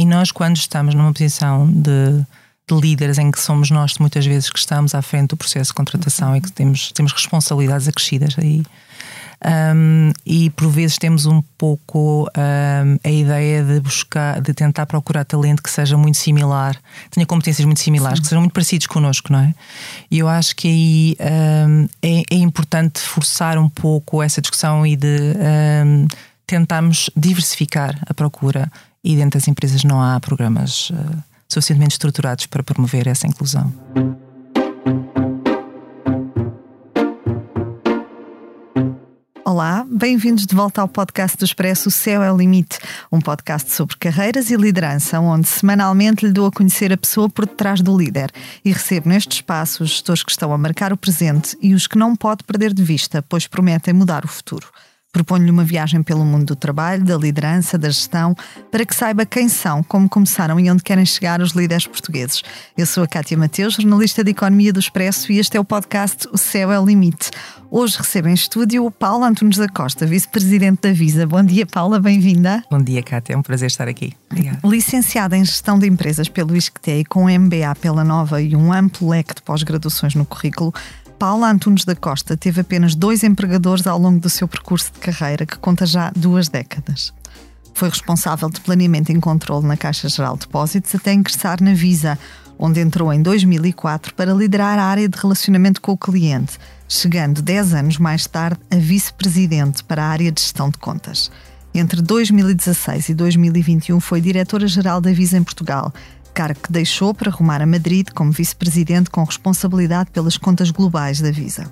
e nós, quando estamos numa posição de, de, líderes em que somos nós muitas vezes que estamos à frente do processo de contratação e que temos, temos responsabilidades acrescidas aí. Um, e por vezes temos um pouco um, a ideia de buscar, de tentar procurar talento que seja muito similar, tenha competências muito similares, Sim. que sejam muito parecidos connosco, não é? E eu acho que aí um, é, é, importante forçar um pouco essa discussão e de tentarmos diversificar a procura e dentro das empresas não há programas uh, suficientemente estruturados para promover essa inclusão. Olá, bem-vindos de volta ao podcast do Expresso O Céu é o Limite, um podcast sobre carreiras e liderança, onde semanalmente lhe dou a conhecer a pessoa por detrás do líder e recebo neste espaço os gestores que estão a marcar o presente e os que não pode perder de vista, pois prometem mudar o futuro. Proponho-lhe uma viagem pelo mundo do trabalho, da liderança, da gestão, para que saiba quem são, como começaram e onde querem chegar os líderes portugueses. Eu sou a Cátia Mateus, jornalista de Economia do Expresso, e este é o podcast O Céu é o Limite. Hoje recebo em estúdio o Paulo Antunes da Costa, vice-presidente da Visa. Bom dia, Paula, bem-vinda. Bom dia, Cátia, é um prazer estar aqui. Obrigada. Licenciada em Gestão de Empresas pelo ISCTE e com MBA pela Nova e um amplo leque de pós-graduações no currículo, Paula Antunes da Costa teve apenas dois empregadores ao longo do seu percurso de carreira, que conta já duas décadas. Foi responsável de planeamento e controle na Caixa Geral de Depósitos até ingressar na Visa, onde entrou em 2004 para liderar a área de relacionamento com o cliente, chegando 10 anos mais tarde a vice-presidente para a área de gestão de contas. Entre 2016 e 2021 foi diretora-geral da Visa em Portugal, cargo que deixou para rumar a Madrid como vice-presidente com responsabilidade pelas contas globais da Visa.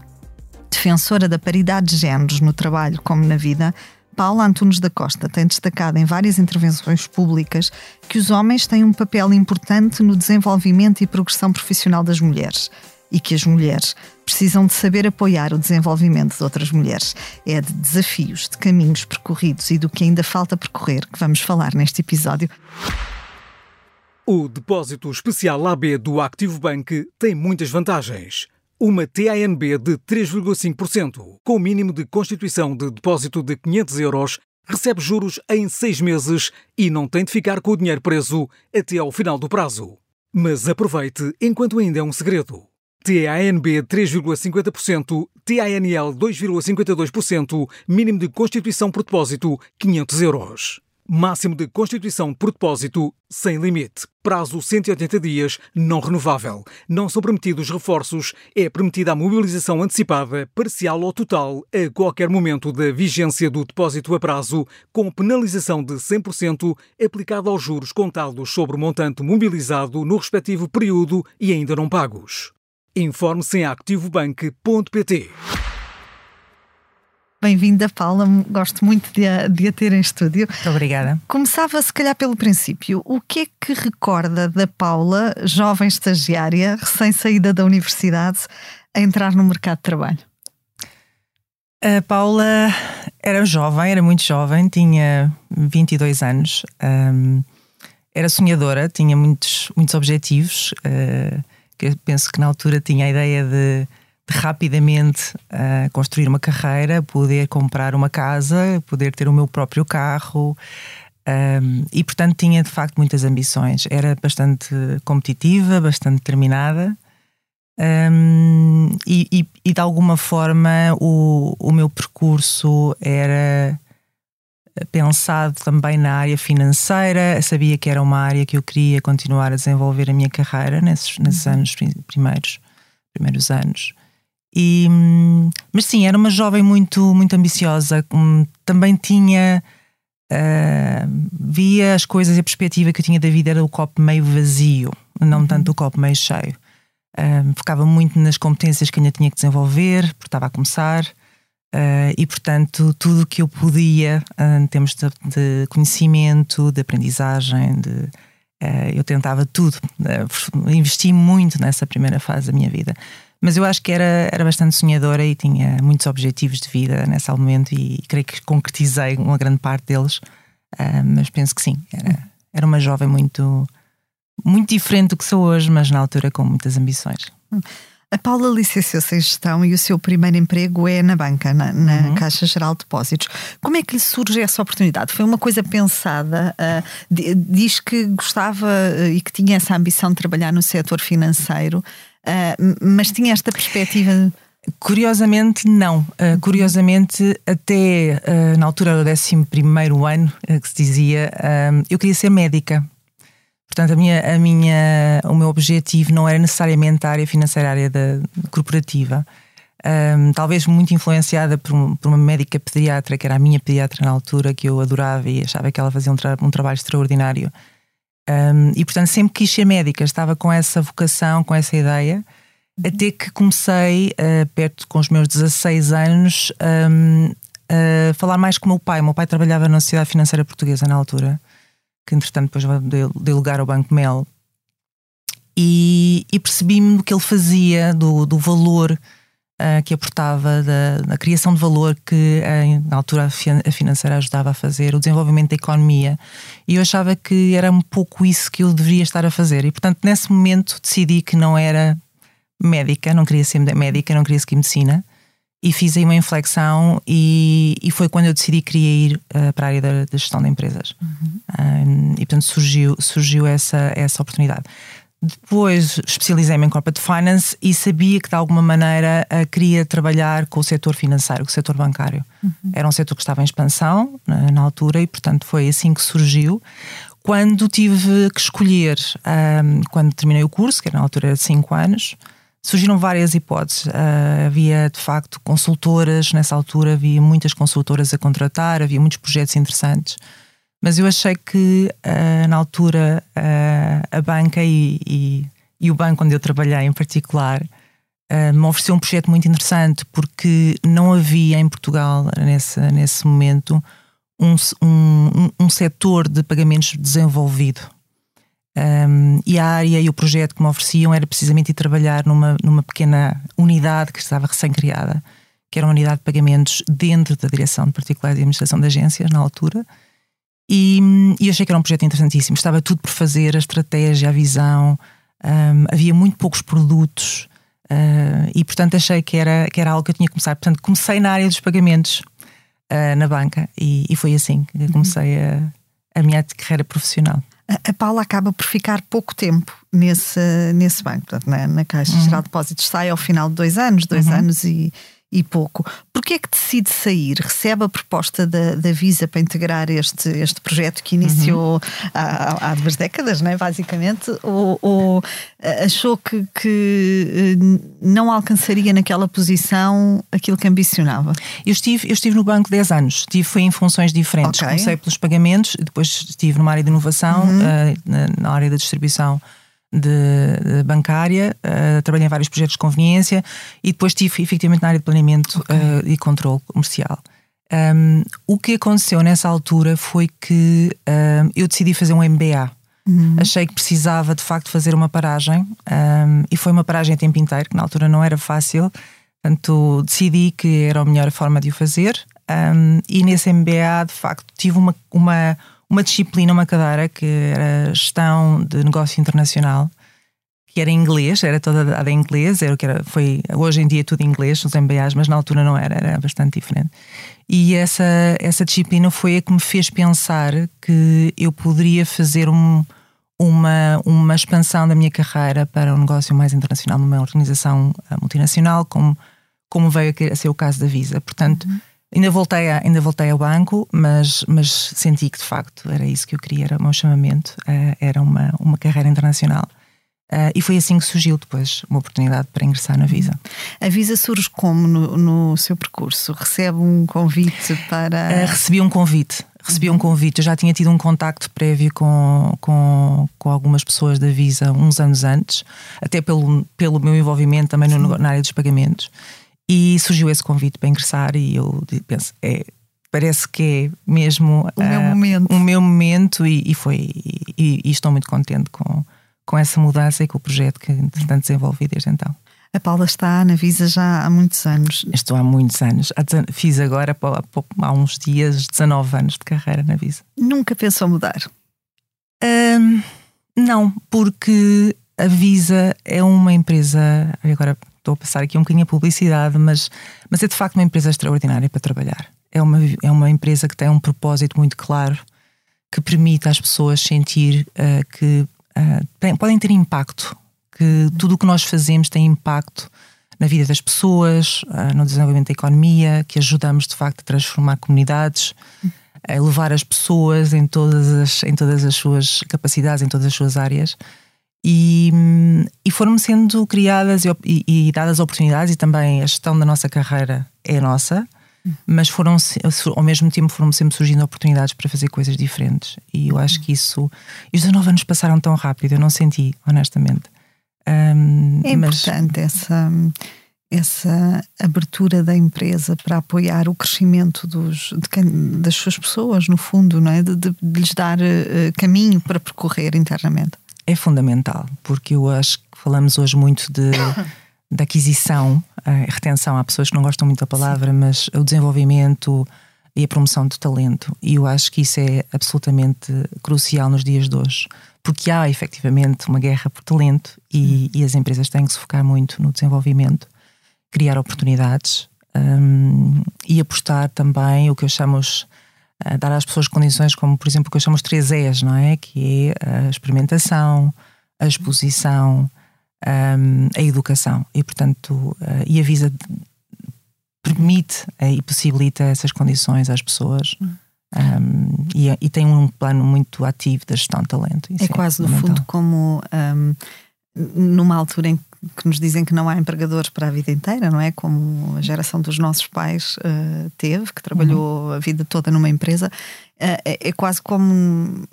Defensora da paridade de géneros no trabalho como na vida, Paula Antunes da Costa tem destacado em várias intervenções públicas que os homens têm um papel importante no desenvolvimento e progressão profissional das mulheres e que as mulheres precisam de saber apoiar o desenvolvimento de outras mulheres. É de desafios, de caminhos percorridos e do que ainda falta percorrer que vamos falar neste episódio. O depósito especial AB do Activo Bank tem muitas vantagens. Uma TANB de 3,5%, com mínimo de constituição de depósito de 500 euros, recebe juros em seis meses e não tem de ficar com o dinheiro preso até ao final do prazo. Mas aproveite enquanto ainda é um segredo. TANB 3,50%, TANL 2,52%, mínimo de constituição por depósito 500 euros. Máximo de constituição por depósito sem limite. Prazo 180 dias, não renovável. Não são permitidos reforços. É permitida a mobilização antecipada, parcial ou total, a qualquer momento da vigência do depósito a prazo, com penalização de 100% aplicada aos juros contados sobre o montante mobilizado no respectivo período e ainda não pagos. Informe-se em activobank.pt. Bem-vinda, Paula. Gosto muito de a, de a ter em estúdio. Muito obrigada. Começava, se calhar, pelo princípio. O que é que recorda da Paula, jovem estagiária, recém-saída da universidade, a entrar no mercado de trabalho? A Paula era jovem, era muito jovem, tinha 22 anos, era sonhadora, tinha muitos, muitos objetivos. Uh, que penso que na altura tinha a ideia de de rapidamente uh, construir uma carreira, poder comprar uma casa, poder ter o meu próprio carro. Um, e portanto tinha de facto muitas ambições. Era bastante competitiva, bastante determinada. Um, e, e, e, de alguma forma o, o meu percurso era pensado também na área financeira. sabia que era uma área que eu queria continuar a desenvolver a minha carreira nesses, nesses uhum. anos primeiros, primeiros anos. E, mas sim, era uma jovem muito, muito ambiciosa. Também tinha. Uh, via as coisas e a perspectiva que eu tinha da vida era o copo meio vazio, não uhum. tanto o copo meio cheio. Uh, focava muito nas competências que ainda tinha que desenvolver, porque estava a começar. Uh, e portanto, tudo o que eu podia, em termos de, de, conhecimento, de aprendizagem, de, eu tentava tudo. investi muito nessa primeira fase da minha vida. Mas eu acho que era, era bastante sonhadora e tinha muitos objetivos de vida nesse momento e creio que concretizei uma grande parte deles. Uh, mas penso que sim, era, era uma jovem muito, muito diferente do que sou hoje, mas na altura com muitas ambições. A Paula licenciou-se em gestão e o seu primeiro emprego é na banca, na, na uhum. Caixa Geral de Depósitos. Como é que lhe surge essa oportunidade? Foi uma coisa pensada? Uh, diz que gostava uh, e que tinha essa ambição de trabalhar no setor financeiro, uh, mas tinha esta perspectiva. Curiosamente, não. Uh, curiosamente, até uh, na altura do 11 ano, que se dizia, eu queria ser médica. Portanto, a minha, a minha, o meu objetivo não era necessariamente a área financeira, a área da, corporativa. Um, talvez muito influenciada por, por, uma médica pediatra, que era a minha pediatra na altura, que eu adorava e achava que ela fazia um, tra um trabalho extraordinário. Um, e, portanto, sempre quis ser médica, estava com essa vocação, com essa ideia, até que comecei, uh, perto com os meus 16 anos, a falar mais com o meu pai. O meu pai trabalhava na Sociedade Financeira Portuguesa na altura que entretanto depois deu lugar ao Banco Mel, e, e percebi-me do que ele fazia, do, do valor uh, que aportava, da, da, criação de valor que uh, na altura a financeira ajudava a fazer, o desenvolvimento da economia, e eu achava que era um pouco isso que eu deveria estar a fazer. E portanto, nesse momento decidi que não era médica, não queria ser médica, não queria seguir medicina e fiz aí uma inflexão e, e foi quando eu decidi que queria ir uh, para a área da, da, gestão de empresas. Uhum. Um, e portanto surgiu, surgiu essa, essa oportunidade. Depois especializei-me em Corporate Finance e sabia que de alguma maneira uh, queria trabalhar com o setor financeiro, com o setor bancário. Uhum. Era um setor que estava em expansão na, na, altura e portanto foi assim que surgiu. Quando tive que escolher, um, quando terminei o curso, que era na altura de 5 anos, surgiram várias hipóteses. Uh, havia, de facto, consultoras, nessa altura havia muitas consultoras a contratar, havia muitos projetos interessantes. Mas eu achei que, uh, na altura, uh, a banca e, e, e, o banco onde eu trabalhei em particular me ofereceu um projeto muito interessante porque não havia em Portugal, nesse, nesse momento, um, um, um setor de pagamentos desenvolvido. Um, e a área e o projeto que me ofereciam era precisamente ir trabalhar numa, numa pequena unidade que estava recém-criada, que era uma unidade de pagamentos dentro da direção de particular de administração de agências, na altura. E, e achei que era um projeto interessantíssimo. Estava tudo por fazer, a estratégia, a visão, um, havia muito poucos produtos uh, e, portanto, achei que era, que era algo que eu tinha que começar. Portanto, comecei na área dos pagamentos uh, na banca e, e, foi assim que comecei a, a minha carreira profissional a Paula acaba por ficar pouco tempo nesse, nesse banco, portanto, na, na Caixa uhum. Geral de Depósitos. Sai ao final de dois anos, dois uhum. anos e, e pouco. Porquê é que decide sair? Recebe a proposta da, da Visa para integrar este, este projeto que iniciou uhum. há, há, duas décadas, não é? basicamente, ou, ou achou que, que, eh, não alcançaria naquela posição aquilo que ambicionava? Eu estive, eu estive no banco 10 anos, estive, foi em funções diferentes. Okay. Comecei pelos pagamentos, depois estive numa área de inovação, uhum. uh, na, na área da distribuição de, de bancária, uh, trabalhei em vários projetos de conveniência e depois estive efetivamente na área de planeamento okay. uh, e controle comercial. Um, o que aconteceu nessa altura foi que um, eu decidi fazer um MBA. Uhum. Achei que precisava de facto fazer uma paragem um, e foi uma paragem a tempo inteiro, que na altura não era fácil. Portanto, decidi que era a melhor forma de o fazer. e nesse MBA, de facto, tive uma, uma uma disciplina, uma cadeira que era gestão de negócio internacional, que era em inglês, era toda dada em inglês, era o que era, foi, hoje em dia é tudo em inglês, os MBAs, mas na altura não era, era bastante diferente. E essa, essa disciplina foi a que me fez pensar que eu poderia fazer um, uma, uma expansão da minha carreira para um negócio mais internacional, numa organização eh, multinacional, como, como veio a ser o caso da Visa. Portanto, uhum Ainda voltei, a, ainda voltei ao banco, mas, mas senti que de facto era isso que eu queria, era o meu chamamento, uh, era uma, uma carreira internacional. Uh, e foi assim que surgiu depois uma oportunidade para ingressar na Visa. A Visa surge como no, no seu percurso? Recebe um convite para. Uh, recebi um convite. Recebi um uhum. convite. Eu já tinha tido um contacto prévio com, com, com algumas pessoas da Visa uns anos antes, até pelo, pelo meu envolvimento também no, na área dos pagamentos. E surgiu esse convite para ingressar e eu penso, é, parece que é mesmo o uh, meu momento, o meu momento e, e foi e, e, estou muito contente com, com essa mudança e com o projeto que entretanto desenvolvi desde então. A Paula está na Visa já há muitos anos. Estou há muitos anos. Fiz agora há uns dias 19 anos de carreira na Visa. Nunca pensou mudar? Um, não, porque a Visa é uma empresa. Agora estou a passar aqui um bocadinho a publicidade, mas, mas é de facto uma empresa extraordinária para trabalhar. É uma, é uma empresa que tem um propósito muito claro que permite às pessoas sentir uh, que uh, podem ter impacto, que tudo o que nós fazemos tem impacto na vida das pessoas, uh, no desenvolvimento da economia, que ajudamos de facto a transformar comunidades, a levar as pessoas em todas as, em todas as suas capacidades, em todas as suas áreas. E, e foram sendo criadas e, e, e dadas oportunidades, e também a gestão da nossa carreira é nossa mas foram ao mesmo tempo foram sempre surgindo oportunidades para fazer coisas diferentes e eu acho que isso e os 19 anos passaram tão rápido eu não senti honestamente um, é importante mas... essa essa abertura da empresa para apoiar o crescimento dos, de, das suas pessoas, no fundo, não é? de, de, de lhes dar uh, caminho para percorrer internamente. É fundamental, porque eu acho que falamos hoje muito de da aquisição, a retenção. Há pessoas que não gostam muito da palavra, Sim. mas o desenvolvimento e a promoção de talento. E eu acho que isso é absolutamente crucial nos dias de hoje, porque há efetivamente uma guerra por talento e, e as empresas têm que se focar muito no desenvolvimento, criar oportunidades um, e apostar também o que eu chamo dar às pessoas condições como, por exemplo, o que eu chamo os três E's, não é? Que é a experimentação, a exposição um, a educação e, portanto, uh, e a Visa permite uh, e possibilita essas condições às pessoas. Um, e, e, tem um plano muito ativo da gestão de talento. Isso é, é quase, no fundo, como um, numa altura em que nos dizem que não há empregadores para a vida inteira, não é? Como a geração dos nossos pais uh, teve, que trabalhou uhum. a vida toda numa empresa, uh, é, é, quase como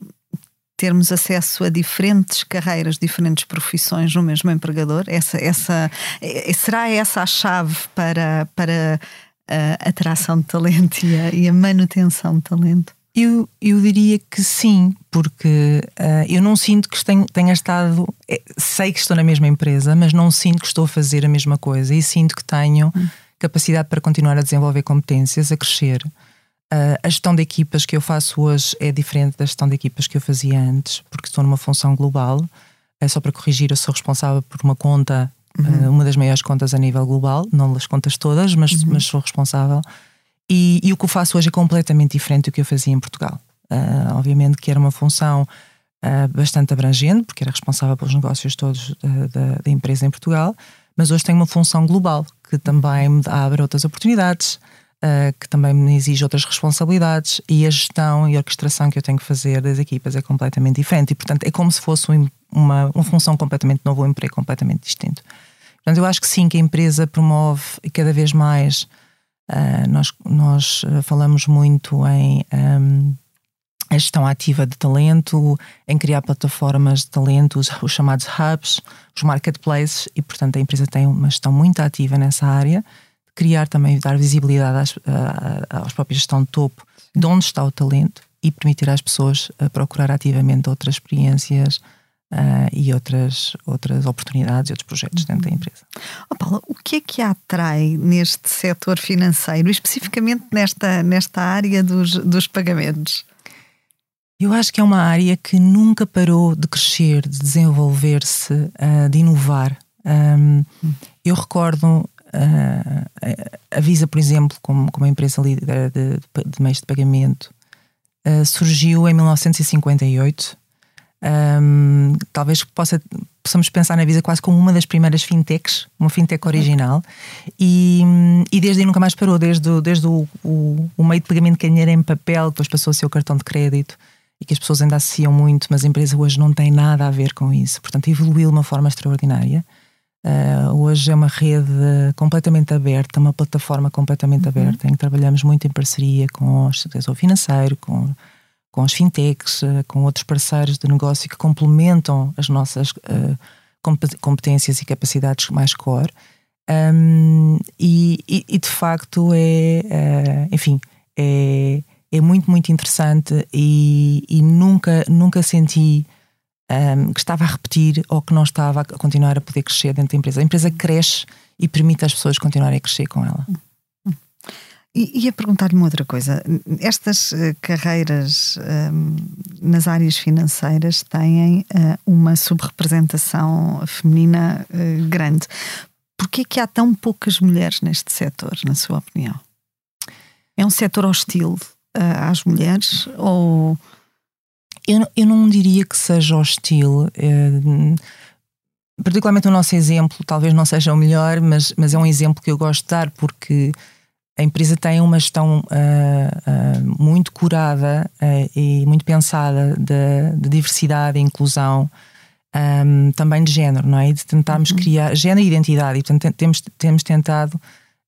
termos acesso a diferentes carreiras, diferentes profissões no mesmo empregador? Essa, essa, eh, será essa a chave para, para a atração de talento e a, e a manutenção de talento? Eu, eu diria que sim, porque uh, eu não sinto que tenha, tenha estado. É, sei que estou na mesma empresa, mas não sinto que estou a fazer a mesma coisa e sinto que tenho hum. capacidade para continuar a desenvolver competências, a crescer. Uh, a gestão de equipas que eu faço hoje é diferente da gestão de equipas que eu fazia antes, porque estou numa função global. É só para corrigir, eu sou responsável por uma conta, uhum. uh, uma das maiores contas a nível global, não as contas todas, mas, uhum. mas sou responsável. E, e, o que eu faço hoje é completamente diferente do que eu fazia em Portugal. Uh, obviamente que era uma função bastante abrangente, porque era responsável pelos negócios todos da, da, da empresa em Portugal, mas hoje tenho uma função global que também me abre outras oportunidades uh, que também me exige outras responsabilidades e a gestão e a orquestração que eu tenho que fazer das equipas é completamente diferente e, portanto, é como se fosse uma, uma função completamente nova, um emprego completamente distinto. Portanto, eu acho que sim, que a empresa promove cada vez mais uh, nós, nós falamos muito em um, a gestão ativa de talento, em criar plataformas de talento, os, os chamados hubs, os marketplaces, e portanto a empresa tem uma gestão muito ativa nessa área criar também, dar visibilidade às, aos próprios gestão de topo de onde está o talento e permitir às pessoas procurar ativamente outras experiências uh, e outras, outras oportunidades e outros projetos uhum. dentro da uhum. empresa. Oh, Paula, o que é que a atrai neste setor financeiro, especificamente nesta, nesta área dos, dos pagamentos? Eu acho que é uma área que nunca parou de crescer, de desenvolver-se, uh, de inovar. Um, hum. eu recordo a Visa, por exemplo, como, como a empresa líder de, de meios de pagamento, uh, surgiu em 1958. Um, talvez possa, possamos pensar na Visa quase como uma das primeiras fintechs, uma fintech original, e, e desde aí nunca mais parou, desde, o, desde o, o, o meio de pagamento que dinheiro em papel, depois passou a ser o cartão de crédito, e que as pessoas ainda associam muito, mas a empresa hoje não tem nada a ver com isso. Portanto, evoluiu de uma forma extraordinária. Uh, hoje é uma rede completamente aberta, uma plataforma completamente uhum. aberta, em que trabalhamos muito em parceria com o setor financeiro, com, com as fintechs, uh, com outros parceiros de negócio que complementam as nossas uh, competências e capacidades mais core. Um, e, e, de facto é, enfim, é, é muito, muito interessante e, e nunca, nunca senti um, que estava a repetir ou que não estava a continuar a poder crescer dentro da empresa. A empresa cresce e permite às pessoas continuarem a crescer com ela. E ia perguntar-lhe uma outra coisa. Estas uh, carreiras um, nas áreas financeiras têm uh, uma subrepresentação feminina uh, grande. Porquê que há tão poucas mulheres neste setor, na sua opinião? É um setor hostil uh, às mulheres ou... Eu, eu não diria que seja hostil. É, particularmente o nosso exemplo, talvez não seja o melhor, mas, mas é um exemplo que eu gosto de dar porque a empresa tem uma gestão uh, uh, muito curada uh, e muito pensada de, de diversidade e inclusão, um, também de género, não é? E de tentarmos uhum. criar género e identidade, e portanto temos, temos tentado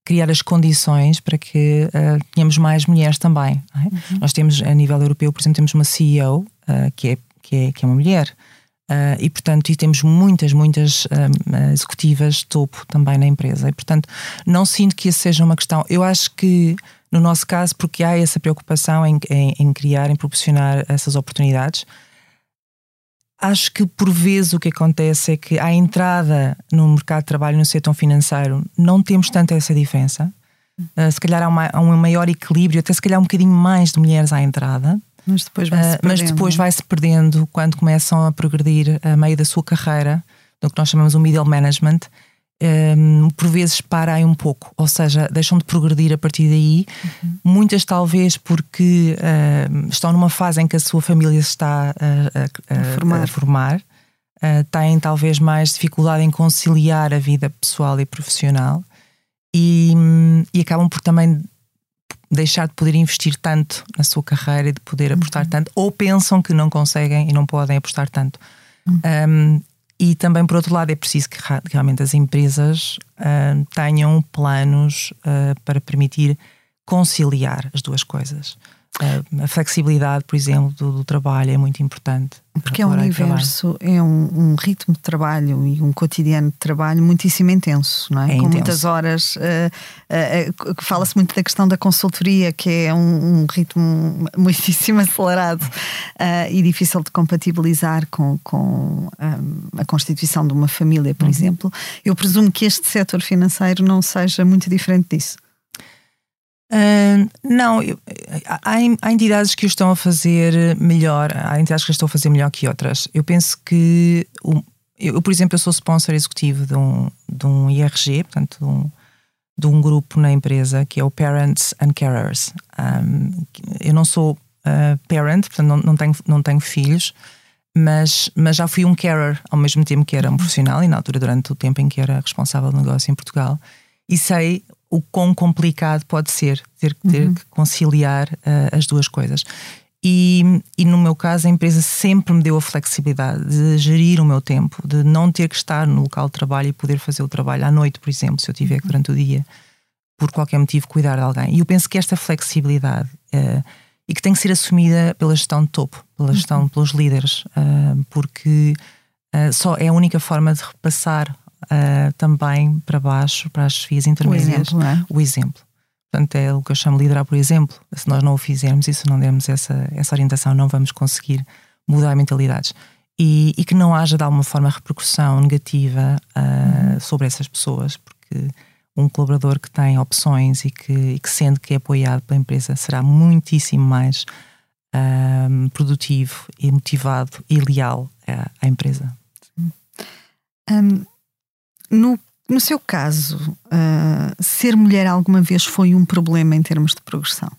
criar as condições para que tenhamos mais mulheres também. É? Uhum. Nós temos, a nível europeu, por exemplo, temos uma CEO que, é, que, é, que é uma mulher. Uh, e, portanto, e temos muitas, muitas uh, executivas de topo também na empresa. E, portanto, não sinto que isso seja uma questão. Eu acho que, no nosso caso, porque há essa preocupação em, em, em criar, em proporcionar essas oportunidades, acho que por vezes o que acontece é que à entrada no mercado de trabalho no setor financeiro não temos tanta essa diferença. Uh, se calhar há, uma, há um maior equilíbrio, até se calhar um bocadinho mais de mulheres à entrada. Mas depois vai-se uh, mas depois é? vai-se perdendo quando começam a progredir a meio da sua carreira, do que nós chamamos o middle management, um, por vezes param um pouco, ou seja, deixam de progredir a partir daí. Uhum. Muitas, talvez, porque uh, estão numa fase em que a sua família se está a, a, a, a formar. A formar. Uh, têm talvez mais dificuldade em conciliar a vida pessoal e profissional e, e acabam por também deixar de poder investir tanto na sua carreira e de poder apostar uhum. tanto, ou pensam que não conseguem e não podem apostar tanto. Uhum. Um, e também, por outro lado, é preciso que realmente as empresas uh, tenham planos uh, para permitir conciliar as duas coisas. Uh, a flexibilidade, por exemplo, do, do, trabalho é muito importante. Porque é um universo, é um, um, ritmo de trabalho e um cotidiano de trabalho muitíssimo intenso, não é? é Com intenso. muitas horas. Uh, uh, Fala-se muito da questão da consultoria, que é um, um ritmo muitíssimo acelerado e difícil de compatibilizar com, com a constituição de uma família, por uhum. exemplo. Eu presumo que este setor financeiro não seja muito diferente disso. Não, há, há, entidades que o estão a fazer melhor, há entidades que o estão a fazer melhor que outras. Eu penso que, o, eu, por exemplo, eu sou sponsor executivo de um, de um IRG, portanto, de um, de um grupo na empresa que é o Parents and Carers. Um, eu não sou uh, parent, portanto, não, não, tenho, não tenho filhos, mas, mas já fui um carer ao mesmo tempo que era um profissional e na altura, durante o tempo em que era responsável do negócio em Portugal. E sei o quão complicado pode ser ter, ter uhum. que conciliar uh, as duas coisas. E, e, no meu caso, a empresa sempre me deu a flexibilidade de gerir o meu tempo, de não ter que estar no local de trabalho e poder fazer o trabalho à noite, por exemplo, se eu tiver uhum. durante o dia, por qualquer motivo, cuidar de alguém. E eu penso que esta flexibilidade uh, e que tem que ser assumida pela gestão de topo, pela gestão uhum. pelos líderes, uh, porque só é a única forma de repassar uh, também para baixo, para as vias intermédias, o exemplo, é? o exemplo. Portanto, é o que eu chamo de liderar por exemplo. Se nós não o fizermos e se não dermos essa, essa orientação, não vamos conseguir mudar mentalidades. E, e que não haja de alguma forma repercussão negativa uh, uhum. sobre essas pessoas, porque um colaborador que tem opções e que, e que sente que é apoiado pela empresa será muitíssimo mais uh, produtivo e motivado e leal à, à empresa. Um, no, no seu caso, uh, ser mulher alguma vez foi um problema em termos de progressão?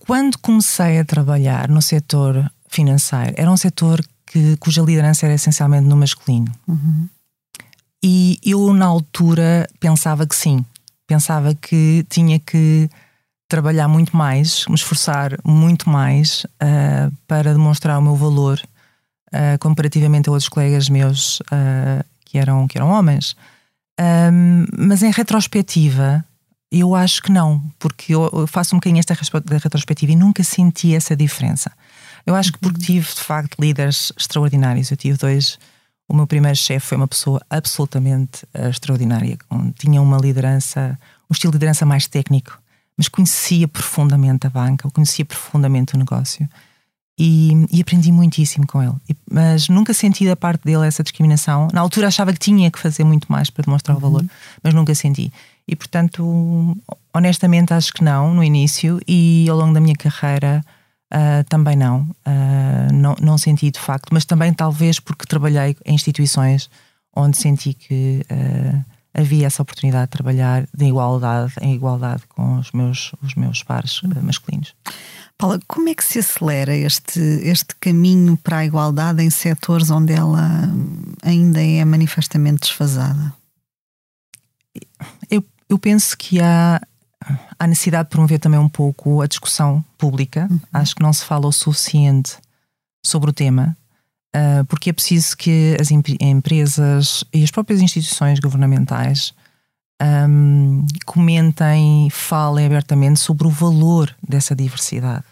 Quando comecei a trabalhar no setor financeiro, era um setor que, cuja liderança era essencialmente no masculino. Uhum. E eu, na altura, pensava que sim. Pensava que tinha que trabalhar muito mais, me esforçar muito mais uh, para demonstrar o meu valor uh, comparativamente a outros colegas meus uh, que, eram, que eram homens. Um, mas em retrospectiva, eu acho que não, porque eu faço um bocadinho esta retrospectiva e nunca senti essa diferença. Eu acho que porque uhum. tive, de facto, líderes extraordinários. Eu tive dois. O meu primeiro chefe foi uma pessoa absolutamente uh, extraordinária, tinha uma liderança, um estilo de liderança mais técnico, mas conhecia profundamente a banca, conhecia profundamente o negócio e, e, aprendi muitíssimo com ele. Mas nunca senti da parte dele essa discriminação. Na altura achava que tinha que fazer muito mais para demonstrar o valor, uhum. mas nunca senti. E portanto, honestamente, acho que não no início e ao longo da minha carreira uh, também não. Uh, não. Não senti de facto, mas também talvez porque trabalhei em instituições onde senti que uh, havia essa oportunidade de trabalhar de igualdade em igualdade com os meus, os meus pares uh, masculinos. Paula, como é que se acelera este, este caminho para a igualdade em setores onde ela ainda é manifestamente desfasada? Eu, eu penso que há, há necessidade de promover também um pouco a discussão pública. Uhum. Acho que não se fala o suficiente sobre o tema. Uh, porque é preciso que as empresas e as próprias instituições governamentais um, comentem, falem abertamente sobre o valor dessa diversidade,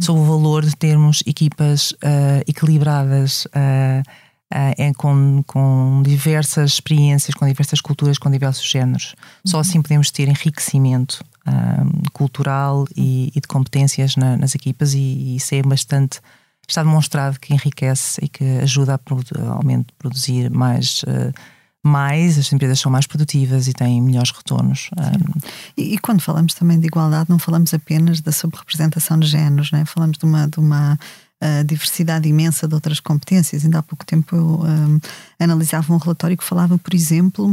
sobre o valor de termos equipas uh, equilibradas uh, uh, com, com diversas experiências, com diversas culturas, com diversos géneros. Só assim podemos ter enriquecimento cultural e, e, de competências na, nas equipas, e, e isso é bastante está demonstrado que enriquece e que ajuda a, produ a produzir mais. Uh, mais, as empresas são mais produtivas e têm melhores retornos. Um... E, e, quando falamos também de igualdade, não falamos apenas da subrepresentação de géneros, né? falamos de uma, de uma uh, diversidade imensa de outras competências. Ainda há pouco tempo eu um, analisava um relatório que falava, por exemplo,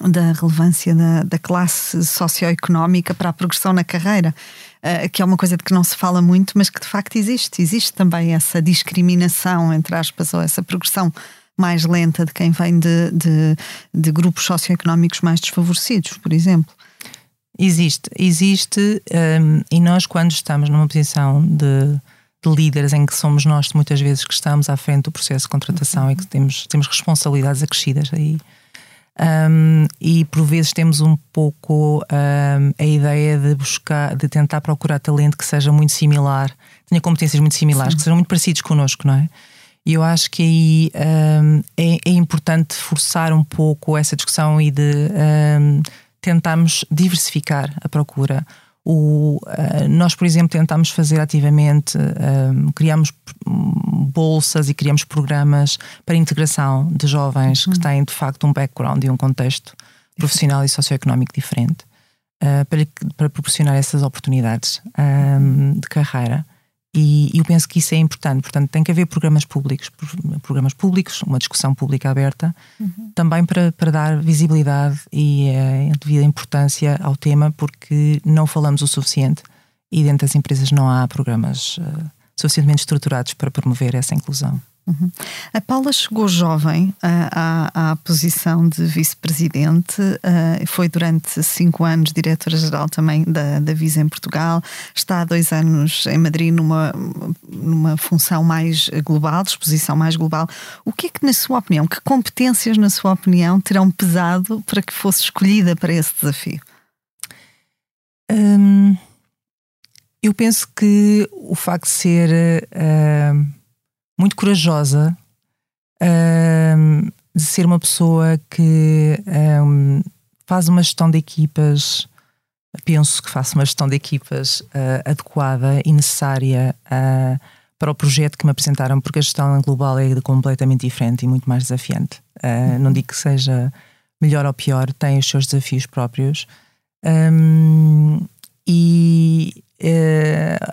da relevância da, da classe socioeconómica para a progressão na carreira. Uh, que é uma coisa de que não se fala muito, mas que de facto existe. Existe também essa discriminação, entre aspas, ou essa progressão mais lenta de quem vem de, de, de grupos socioeconómicos mais desfavorecidos, por exemplo. Existe, existe, um, e nós, quando estamos numa posição de, de, líderes em que somos nós, muitas vezes, que estamos à frente do processo de contratação uhum. e que temos, temos responsabilidades acrescidas aí um, e por vezes temos um pouco um, a ideia de buscar, de tentar procurar talento que seja muito similar, tenha competências muito similares, Sim. que sejam muito parecidos connosco, não é? E eu acho que aí um, é, é, importante forçar um pouco essa discussão e de tentarmos diversificar a procura. O, uh, nós, por exemplo, tentámos fazer ativamente, uh, criámos bolsas e criamos programas para integração de jovens uhum. que têm de facto um background e um contexto profissional e socioeconómico diferente uh, para, para proporcionar essas oportunidades um, de carreira. E, eu penso que isso é importante. Portanto, tem que haver programas públicos, programas públicos, uma discussão pública aberta, uhum. também para, para dar visibilidade e uh, devida importância ao tema, porque não falamos o suficiente e dentro das empresas não há programas uh, suficientemente estruturados para promover essa inclusão. Uhum. A Paula chegou jovem uh, à, à, posição de vice-presidente, uh, foi durante cinco anos diretora-geral também da, da Visa em Portugal, está há dois anos em Madrid numa, numa função mais global, exposição mais global. O que é que, na sua opinião, que competências, na sua opinião, terão pesado para que fosse escolhida para esse desafio? Hum, eu penso que o facto de ser. Uh, muito corajosa um, de ser uma pessoa que um, faz uma gestão de equipas, penso que faça uma gestão de equipas uh, adequada e necessária uh, para o projeto que me apresentaram, porque a gestão global é completamente diferente e muito mais desafiante. Uh, não digo que seja melhor ou pior, tem os seus desafios próprios. Um, e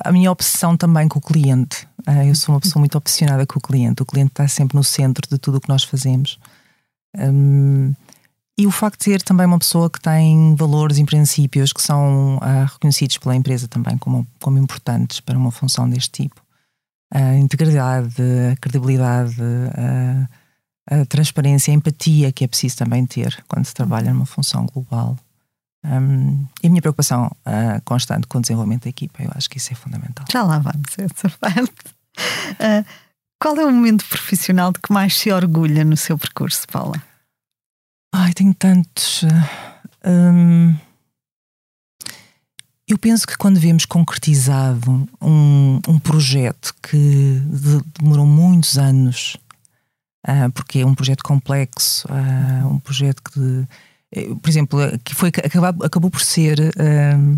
a minha obsessão também com o cliente. Uh, eu sou uma pessoa muito obsessionada com o cliente. O cliente está sempre no centro de tudo o que nós fazemos. Um, e o facto de ser também uma pessoa que tem valores e princípios que são uh, reconhecidos pela empresa também como, como importantes para uma função deste tipo. A integridade, a credibilidade, a, a transparência, a empatia que é preciso também ter quando se trabalha numa função global. Um, e a minha preocupação uh, constante com o desenvolvimento da equipa, eu acho que isso é fundamental. Já lá vamos, essa parte. Uh, qual é o momento profissional de que mais se orgulha no seu percurso, Paula? Ai, tenho tantos. Um, eu penso que quando vemos concretizado um, um projeto que demorou muitos anos, uh, porque é um projeto complexo, um projeto que eh, por exemplo, eh, que foi acabou, acabou por ser um, ehm,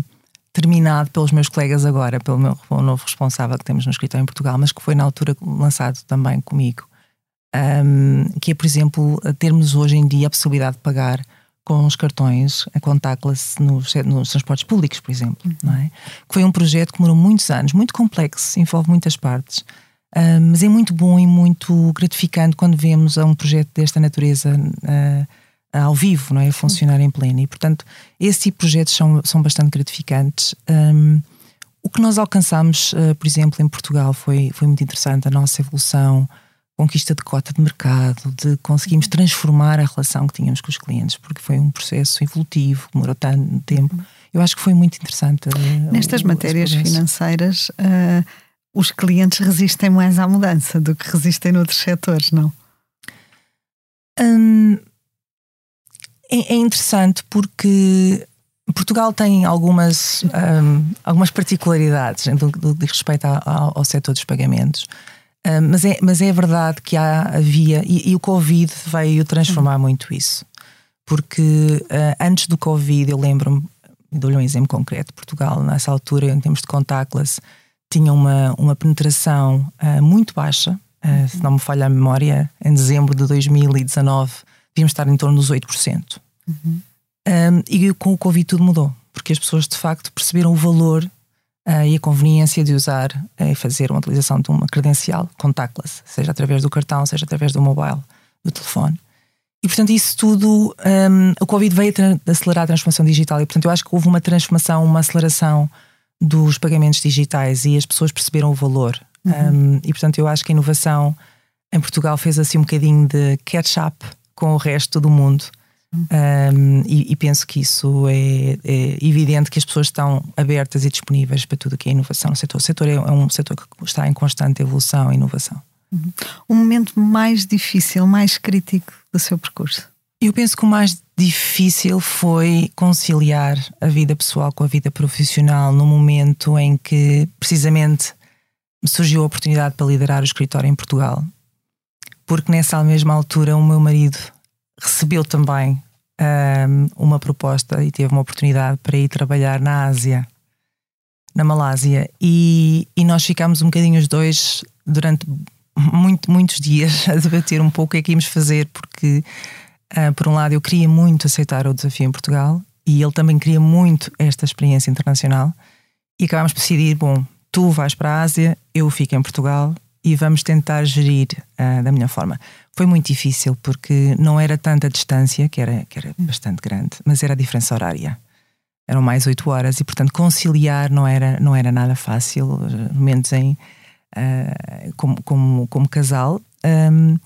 terminado pelos meus colegas agora, pelo meu novo responsável que temos no escritório em Portugal, mas que foi na altura lançado também comigo. Um, ehm, que é, por exemplo, termos hoje em dia a possibilidade de pagar com os cartões a contactless nos, nos transportes públicos, por exemplo. Uhum. Não é? Que foi um projeto que demorou muitos anos, muito complexo, envolve muitas partes, Uh, mas é muito bom e muito gratificante quando vemos um projeto desta natureza uh, ao vivo, não é? A funcionar em pleno. E, portanto, esse tipo de projetos são, são bastante gratificantes. Um, o que nós alcançamos, uh, por exemplo, em Portugal foi, foi muito interessante, a nossa evolução, conquista de cota de mercado, de conseguirmos transformar a relação que tínhamos com os clientes, porque foi um processo evolutivo, demorou tanto tempo. Eu acho que foi muito interessante. Uh, Nestas matérias financeiras, uh, os clientes resistem mais à mudança do que resistem noutros setores, não? Hum, é, é, interessante porque Portugal tem algumas, um, algumas particularidades no que diz respeito ao, ao setor dos pagamentos. Um, mas, é, mas é verdade que há, havia, e, e o Covid veio transformar muito isso. Porque uh, antes do Covid, eu lembro-me, dou-lhe um exemplo concreto: Portugal, nessa altura, em termos de contactless, tinha uma, uma penetração uh, muito baixa. Uh, se não me falha a memória, em dezembro de 2019, devíamos estar em torno dos 8%. Uhum. Um, e com o Covid tudo mudou, porque as pessoas de facto perceberam o valor uh, e a conveniência de usar e uh, fazer uma utilização de uma credencial contactless, seja através do cartão, seja através do mobile, do telefone. E portanto, isso tudo, um, o Covid veio a acelerar a transformação digital e portanto, eu acho que houve uma transformação, uma aceleração dos pagamentos digitais e as pessoas perceberam o valor. Uhum. Um, e portanto, eu acho que a inovação em Portugal fez assim um bocadinho de catch-up com o resto do mundo. Um, e, e, penso que isso é, é, evidente que as pessoas estão abertas e disponíveis para tudo o que é inovação no setor. O setor é, é um setor que está em constante evolução e inovação. Uhum. O momento mais difícil, mais crítico do seu percurso? Eu penso que o mais difícil foi conciliar a vida pessoal com a vida profissional no momento em que, precisamente, me surgiu a oportunidade para liderar o escritório em Portugal. Porque nessa mesma altura o meu marido recebeu também um, uma proposta e teve uma oportunidade para ir trabalhar na Ásia, na Malásia, e, e nós ficámos um bocadinho os dois durante muito, muitos dias a debater um pouco o que é que íamos fazer, porque, uh, por um lado, eu queria muito aceitar o desafio em Portugal e ele também queria muito esta experiência internacional, e acabámos por decidir: bom, tu vais para a Ásia, eu fico em Portugal e vamos tentar gerir uh, da melhor forma. Foi muito difícil porque não era tanta distância, que era, que era bastante grande, mas era a diferença horária. Eram mais oito horas e, portanto, conciliar não era, não era nada fácil, momentos em, uh, como, como, como casal. Um,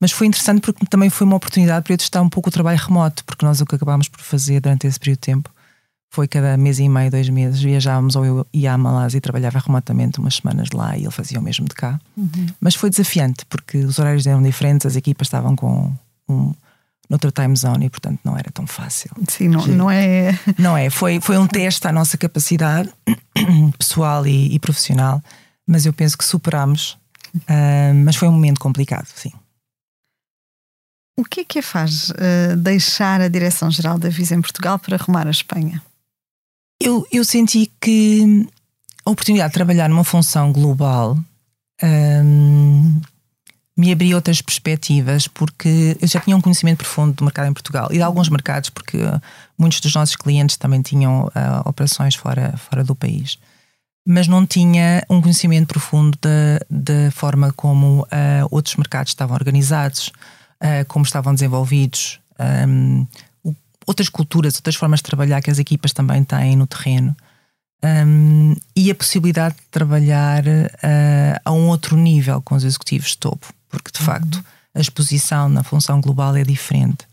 mas foi interessante porque também foi uma oportunidade para eu testar um pouco o trabalho remoto, porque nós o que acabámos por fazer durante esse período de tempo foi cada mês e meio, dois meses, viajávamos ou eu ia à Malásia e trabalhava remotamente umas semanas lá e ele fazia o mesmo de cá. Uhum. Mas foi desafiante porque os horários eram diferentes, as equipas estavam com um, noutra time zone e portanto não era tão fácil. Sim, não, não é. Não é, foi, foi um teste à nossa capacidade pessoal e, e profissional, mas eu penso que superámos, uh, mas foi um momento complicado, sim. O que é que a faz uh, deixar a Direção-Geral da Visa em Portugal para arrumar a Espanha? Eu, eu senti que a oportunidade de trabalhar numa função global um, me abriu outras perspectivas, porque eu já tinha um conhecimento profundo do mercado em Portugal e de alguns mercados, porque muitos dos nossos clientes também tinham uh, operações fora, fora do país. Mas não tinha um conhecimento profundo da, da forma como uh, outros mercados estavam organizados, uh, como estavam desenvolvidos, um, outras culturas, outras formas de trabalhar que as equipas também têm no terreno. Um, e a possibilidade de trabalhar uh, a um outro nível com os executivos de topo, porque de uhum. facto a exposição na função global é diferente.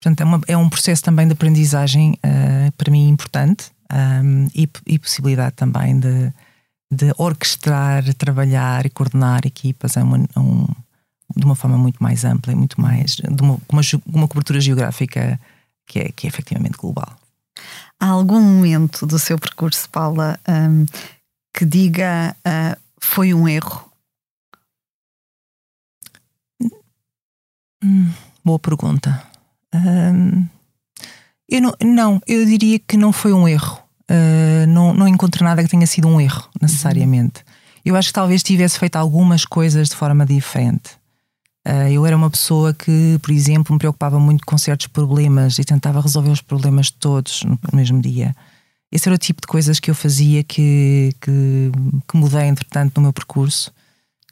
Portanto, é, uma, é um processo também de aprendizagem uh, para mim importante um, e, e, possibilidade também de, de orquestrar, trabalhar e coordenar equipas a uma, a um, de uma forma muito mais ampla e muito mais de uma, uma, uma cobertura geográfica que é, que é efetivamente global. Há algum momento do seu percurso, Paula, um, que diga uh, foi um erro? Hum, boa pergunta. Um, eu não, não, eu diria que não foi um erro. Uh, não, não encontro nada que tenha sido um erro, necessariamente. Uhum. Eu acho que talvez tivesse feito algumas coisas de forma diferente. Uh, eu era uma pessoa que, por exemplo, me preocupava muito com certos problemas e tentava resolver os problemas todos no mesmo dia. Esse era o tipo de coisas que eu fazia que, que, que mudei, entretanto, no meu percurso.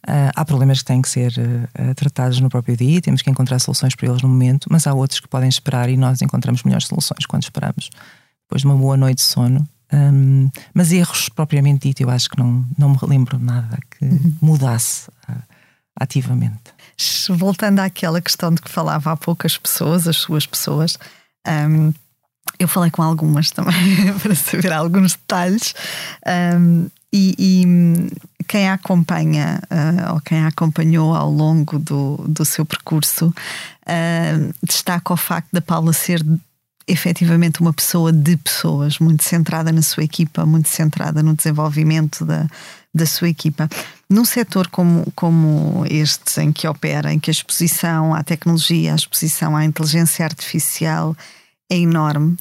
Uh, há problemas que têm que ser uh, tratados no próprio dia, temos que encontrar soluções para eles no momento, mas há outros que podem esperar e nós encontramos melhores soluções quando esperamos, depois de uma boa noite de sono. Um, mas erros propriamente dito, eu acho que não, não me lembro nada que uhum. mudasse uh, ativamente. Voltando àquela questão de que falava há poucas pessoas, as suas pessoas, um, eu falei com algumas também para saber alguns detalhes. Um, e, e, quem a acompanha uh, ou quem a acompanhou ao longo do, do seu percurso uh, destaca o facto da Paula ser efetivamente uma pessoa de pessoas, muito centrada na sua equipa, muito centrada no desenvolvimento da, da sua equipa. Num setor como, como este, em que opera, em que a exposição à tecnologia, a exposição à inteligência artificial é enorme,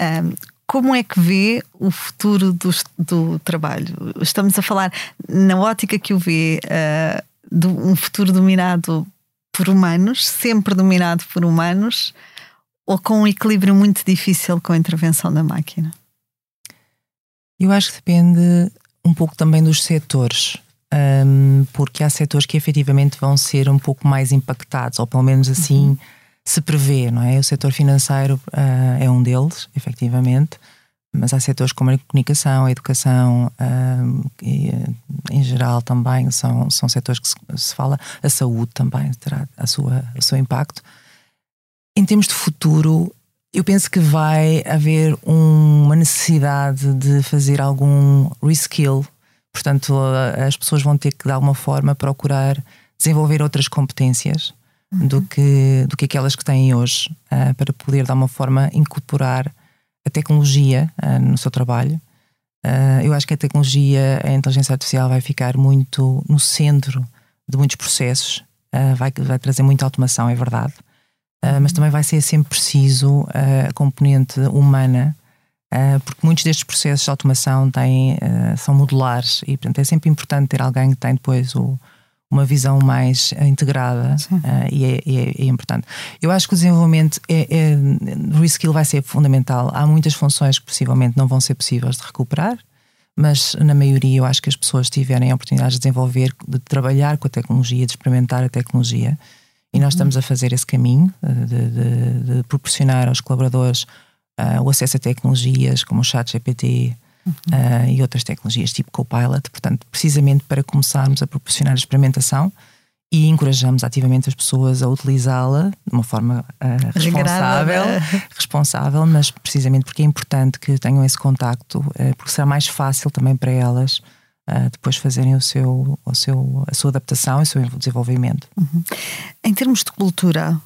um, como é que vê o futuro do, do trabalho? Estamos a falar, na ótica que o vê, uh, de um futuro dominado por humanos, sempre dominado por humanos, ou com um equilíbrio muito difícil com a intervenção da máquina? Eu acho que depende um pouco também dos setores. Um, porque há setores que efetivamente vão ser um pouco mais impactados, ou pelo menos assim uhum se prevê, não é? O setor financeiro uh, é um deles, efetivamente, mas há setores como a comunicação, a educação, uh, e, uh, em geral também são, são setores que se, se, fala, a saúde também terá a sua, o seu impacto. Em termos de futuro, eu penso que vai haver um, uma necessidade de fazer algum reskill, portanto, as pessoas vão ter que, de alguma forma, procurar desenvolver outras competências do, que, do que aquelas que têm hoje, uh, para poder, de alguma forma, incorporar a tecnologia uh, no seu trabalho. Uh, eu acho que a tecnologia, a inteligência artificial, vai ficar muito no centro de muitos processos, vai, vai trazer muita automação, é verdade, mas também vai ser sempre preciso a componente humana. porque muitos destes processos de automação têm, são modulares e, portanto, é sempre importante ter alguém que tem depois o, uma visão mais integrada uh, e, é, é, é, importante. Eu acho que o desenvolvimento é, é, reskill vai ser fundamental. Há muitas funções que possivelmente não vão ser possíveis de recuperar, mas na maioria eu acho que as pessoas tiverem a oportunidade de desenvolver, de trabalhar com a tecnologia, de experimentar a tecnologia, e nós uhum. estamos a fazer esse caminho eh, de, de, de proporcionar aos colaboradores uh, o acesso a tecnologias como o chat GPT, uhum. uh, e outras tecnologias tipo Copilot, portanto, precisamente para começarmos a proporcionar a experimentação e encorajamos ativamente as pessoas a utilizá-la de uma forma uh, responsável, responsável, mas precisamente porque é importante que tenham esse contacto, porque será mais fácil também para elas uh, depois fazerem o seu, o seu, a sua adaptação e o seu desenvolvimento. Uhum. Em termos de cultura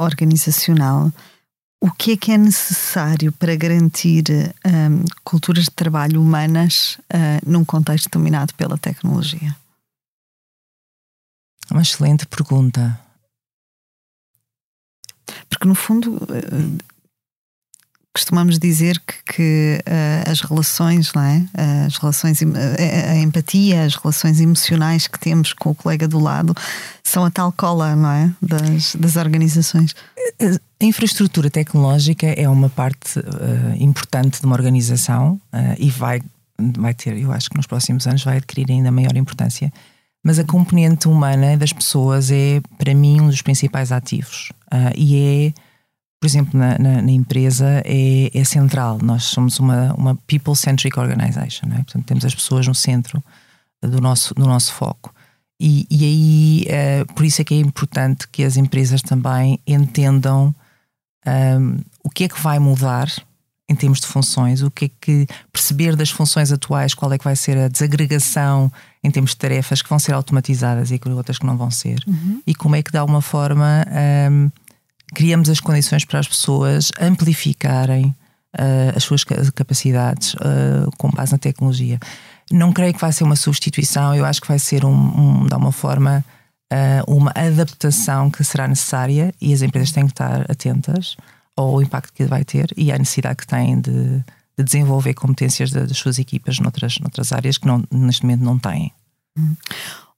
organizacional, o que é que é necessário para garantir um, culturas de trabalho humanas uh, num contexto dominado pela tecnologia? Uma excelente pergunta. Porque, no fundo, uh, costumamos dizer que, que uh, as relações, não é? As relações, a empatia, as relações emocionais que temos com o colega do lado são a tal cola, não é? Das, das organizações. A infraestrutura tecnológica é uma parte uh, importante de uma organização uh, e vai, vai ter, eu acho que nos próximos anos vai adquirir ainda maior importância. Mas a componente humana das pessoas é, para mim, um dos principais ativos. E é, por exemplo, na, na, na empresa, é, é, central. Nós somos uma, uma people-centric organization, é? portanto, temos as pessoas no centro do nosso, do nosso foco. E, e aí, por isso é que é importante que as empresas também entendam um, o que é que vai mudar em termos de funções, o que é que perceber das funções atuais, qual é que vai ser a desagregação em termos de tarefas que vão ser automatizadas e outras que não vão ser, uhum. e como é que de alguma forma um, criamos as condições para as pessoas amplificarem uh, as suas capacidades uh, com base na tecnologia. Não creio que vai ser uma substituição, eu acho que vai ser um, um de alguma forma uh, uma adaptação que será necessária e as empresas têm que estar atentas ao impacto que vai ter e à necessidade que têm de, de desenvolver competências das suas equipas noutras, noutras áreas que não, neste momento não têm.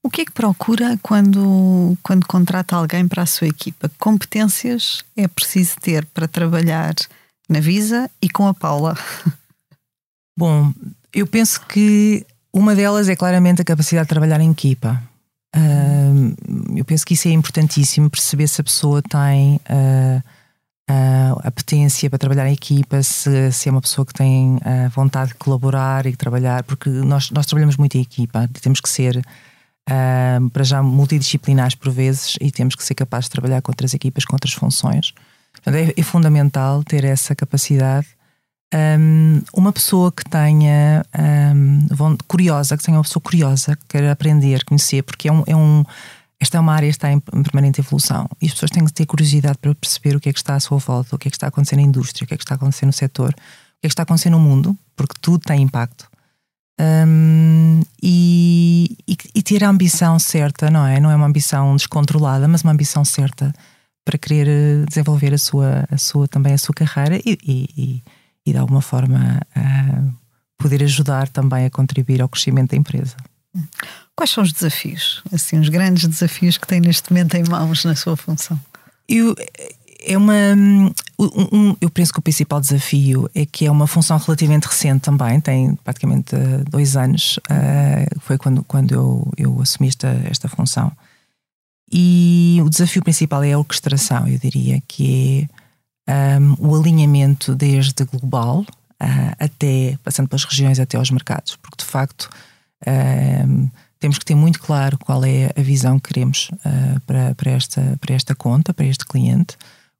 O que é que procura quando, quando contrata alguém para a sua equipa? Competências é preciso ter para trabalhar na Visa e com a Paula? Bom, eu penso que uma delas é claramente a capacidade de trabalhar em equipa. Eu penso que isso é importantíssimo, perceber se a pessoa tem uh, uh, a potência para trabalhar em equipa, se, se é uma pessoa que tem uh, vontade de colaborar e trabalhar, porque nós, nós trabalhamos muito em equipa, temos que ser uh, para já multidisciplinares por vezes e temos que ser capazes de trabalhar com outras equipas, com outras funções. Portanto, é, é fundamental ter essa capacidade. Um, uma pessoa que tenha um, curiosa, que tenha uma pessoa curiosa, que queira aprender, conhecer, porque é um, é um esta é uma área que está em permanente evolução e as pessoas têm que ter curiosidade para perceber o que é que está à sua volta, o que é que está a acontecer na indústria, o que é que está a acontecer no setor, o que é que está a acontecer no mundo, porque tudo tem impacto. Um, e, e, e, ter a ambição certa, não é? Não é uma ambição descontrolada, mas uma ambição certa para querer eh, desenvolver a sua, a sua também a sua carreira e, e, e de alguma forma uh, poder ajudar também a contribuir ao crescimento da empresa. Quais são os desafios, assim, os grandes desafios que tem neste momento em mãos na sua função? Eu, é uma. Um, um, eu penso que o principal desafio é que é uma função relativamente recente também, tem praticamente uh, dois anos, uh, foi quando, quando eu, eu assumi esta, esta função. E o desafio principal é a orquestração, eu diria, que é um, o alinhamento desde global uh, até, passando pelas regiões até aos mercados, porque de facto temos que ter muito claro qual é a visão que queremos uh, para, para, esta, para esta conta, para este cliente,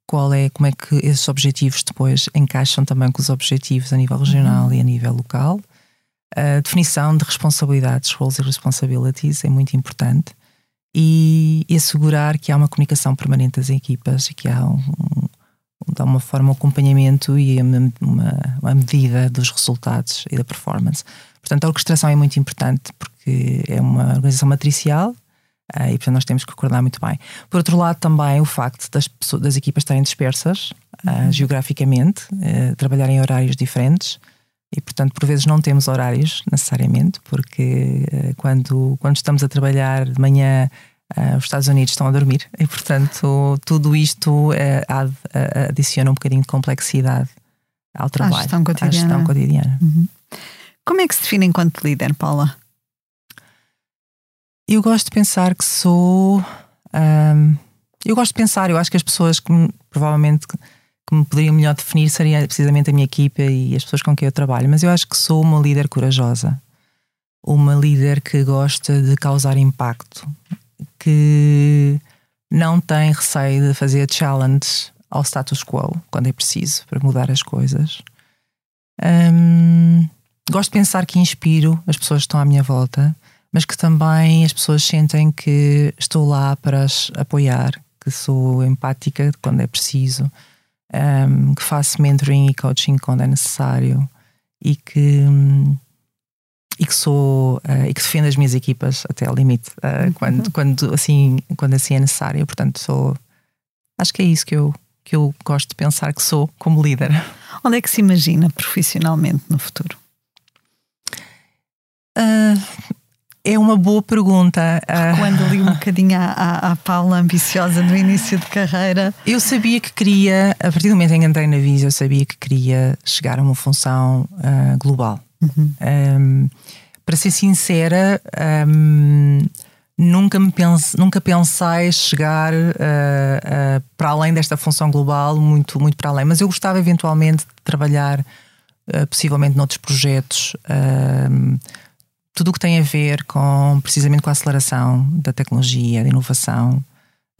qual é, como é que esses objetivos depois encaixam também com os objetivos a nível regional uhum. e a nível local. A definição de responsabilidades, roles e responsibilities é muito importante e, e assegurar que há uma comunicação permanente das equipas e que há um, um, de uma forma um acompanhamento e uma, uma medida dos resultados e da performance. Portanto, a orquestração é muito importante porque é uma organização matricial uh, e, portanto, nós temos que coordenar muito bem. Por outro lado, também o facto das, pessoas, das equipas estarem dispersas uh, geograficamente, uh, trabalharem em horários diferentes e, portanto, por vezes não temos horários necessariamente, porque quando, quando estamos a trabalhar de manhã. os Estados Unidos estão a dormir e, portanto, tudo isto adiciona um bocadinho de complexidade ao trabalho, à gestão cotidiana. À gestão cotidiana. Uhum. Como é que se define enquanto líder, Paula? Eu gosto de pensar que sou. Eu gosto de pensar, eu acho que as pessoas que me, provavelmente que me poderiam melhor definir seria precisamente a minha equipa e as pessoas com quem eu trabalho, mas eu acho que sou uma líder corajosa, uma líder que gosta de causar impacto, que não tem receio de fazer challenge ao status quo quando é preciso para mudar as coisas. Gosto de pensar que inspiro as pessoas que estão à minha volta, mas que também as pessoas sentem que estou lá para as apoiar, que sou empática quando é preciso, um, que faço mentoring e coaching quando é necessário e que. Um, e que sou uh, e que defendo as minhas equipas até ao limite uh, quando, quando assim quando assim é necessário. Portanto sou acho que é isso que eu que eu gosto de pensar que sou como líder. Onde é que se imagina profissionalmente no futuro? Uh, é uma boa pergunta. Quando li um bocadinho à, à Paula ambiciosa no início de carreira. Eu sabia que queria, a partir do momento em que entrei na Visa, eu sabia que queria chegar a uma função uh, global. Uhum. Um, para ser sincera, um, nunca, me pense, nunca pensei chegar uh, uh, para além desta função global, muito, muito para além, mas eu gostava eventualmente de trabalhar possivelmente noutros projetos tudo o que tem a ver com precisamente com a aceleração da tecnologia, da inovação,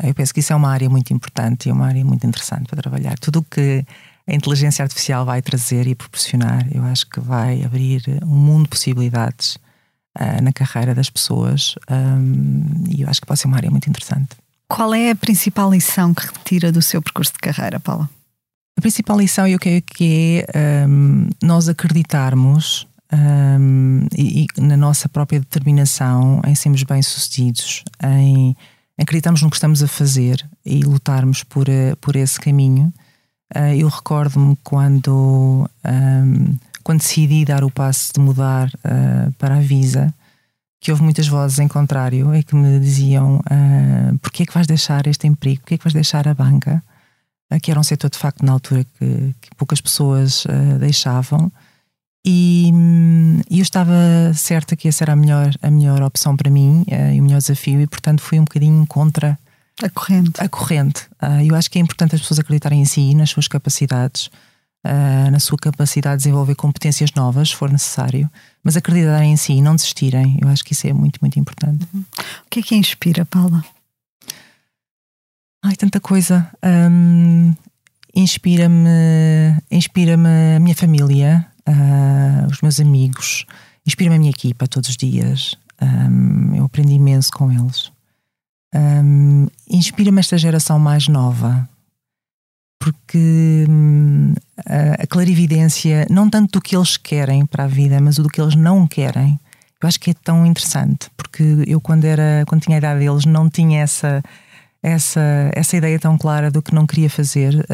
eu penso que isso é uma área muito importante e uma área muito interessante para trabalhar. Tudo o que a inteligência artificial vai trazer e proporcionar, eu acho que vai abrir um mundo de possibilidades uh, na carreira das pessoas um, e eu acho que pode ser uma área muito interessante. Qual é a principal lição que retira do seu percurso de carreira, Paula? A principal lição eu creio que é um, nós acreditarmos um, e, e, na nossa própria determinação em sermos bem-sucedidos, em acreditarmos no que estamos a fazer e lutarmos por, eh, por esse caminho. Uh, eu recordo-me quando, um, quando decidi dar o passo de mudar uh, para a Visa, que houve muitas vozes em contrário e que me diziam uh, porquê é que vais deixar este emprego, porquê é que vais deixar a banca, uh, que era um setor de facto na altura que, que poucas pessoas deixavam E, e eu estava certa que essa era a melhor, a melhor opção para mim uh, e o melhor desafio, e portanto fui um bocadinho contra a corrente. A corrente. Uh, eu acho que é importante as pessoas acreditarem em si, nas suas capacidades, uh, na sua capacidade de desenvolver competências novas, se for necessário, mas acreditarem em si e não desistirem. Eu acho que isso é muito, muito importante. Uhum. O que é que inspira, Paula? Ai, tanta coisa. Um, inspira-me inspira-me a minha família, uh, os meus amigos, inspira-me a minha equipa todos os dias. Um, eu aprendi imenso com eles. Um, inspira-me esta geração mais nova, porque a, a clarividência, não tanto do que eles querem para a vida, mas do que eles não querem, eu acho que é tão interessante, porque eu, quando, era, quando tinha a idade deles, não tinha essa, essa, essa ideia tão clara do que não queria fazer.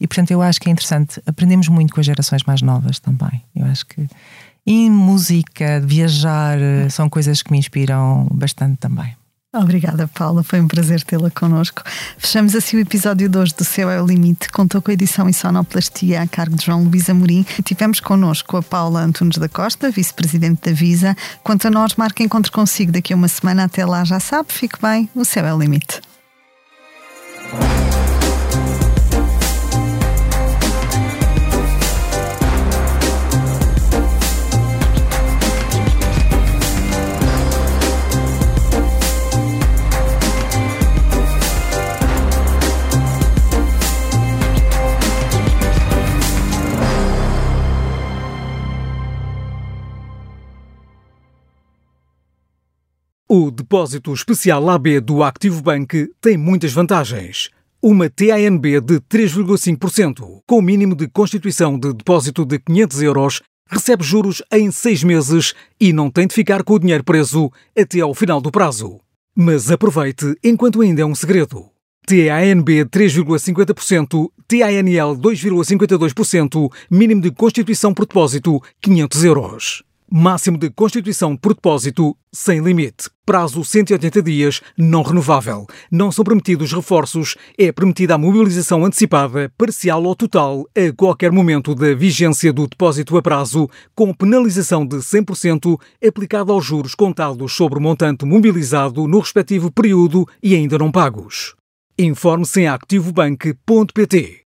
E portanto eu acho que é interessante. Aprendemos muito com as gerações mais novas também. Eu acho que. E música, viajar, são coisas que me inspiram bastante também. Obrigada, Paula. Foi um prazer tê-la connosco. Fechamos assim o episódio 2 do Céu é o Limite. Contou com a edição e sonoplastia a cargo de João Luís Amorim. E tivemos connosco a Paula Antunes da Costa, vice-presidente da Visa. Quanto a nós, marque encontro consigo daqui a uma semana. Até lá, já sabe, fique bem. O Céu é o Limite. O depósito especial AB do Activo Bank tem muitas vantagens. Uma TANB de 3,5%, com mínimo de constituição de depósito de 500 euros, recebe juros em seis meses e não tem de ficar com o dinheiro preso até ao final do prazo. Mas aproveite enquanto ainda é um segredo. TANB 3,50%, TANL 2,52%, mínimo de constituição por depósito 500 euros. Máximo de constituição por depósito sem limite. Prazo 180 dias, não renovável. Não são permitidos reforços. É permitida a mobilização antecipada, parcial ou total, a qualquer momento da vigência do depósito a prazo, com penalização de 100% aplicada aos juros contados sobre o montante mobilizado no respectivo período e ainda não pagos. Informe-se em activobank.pt.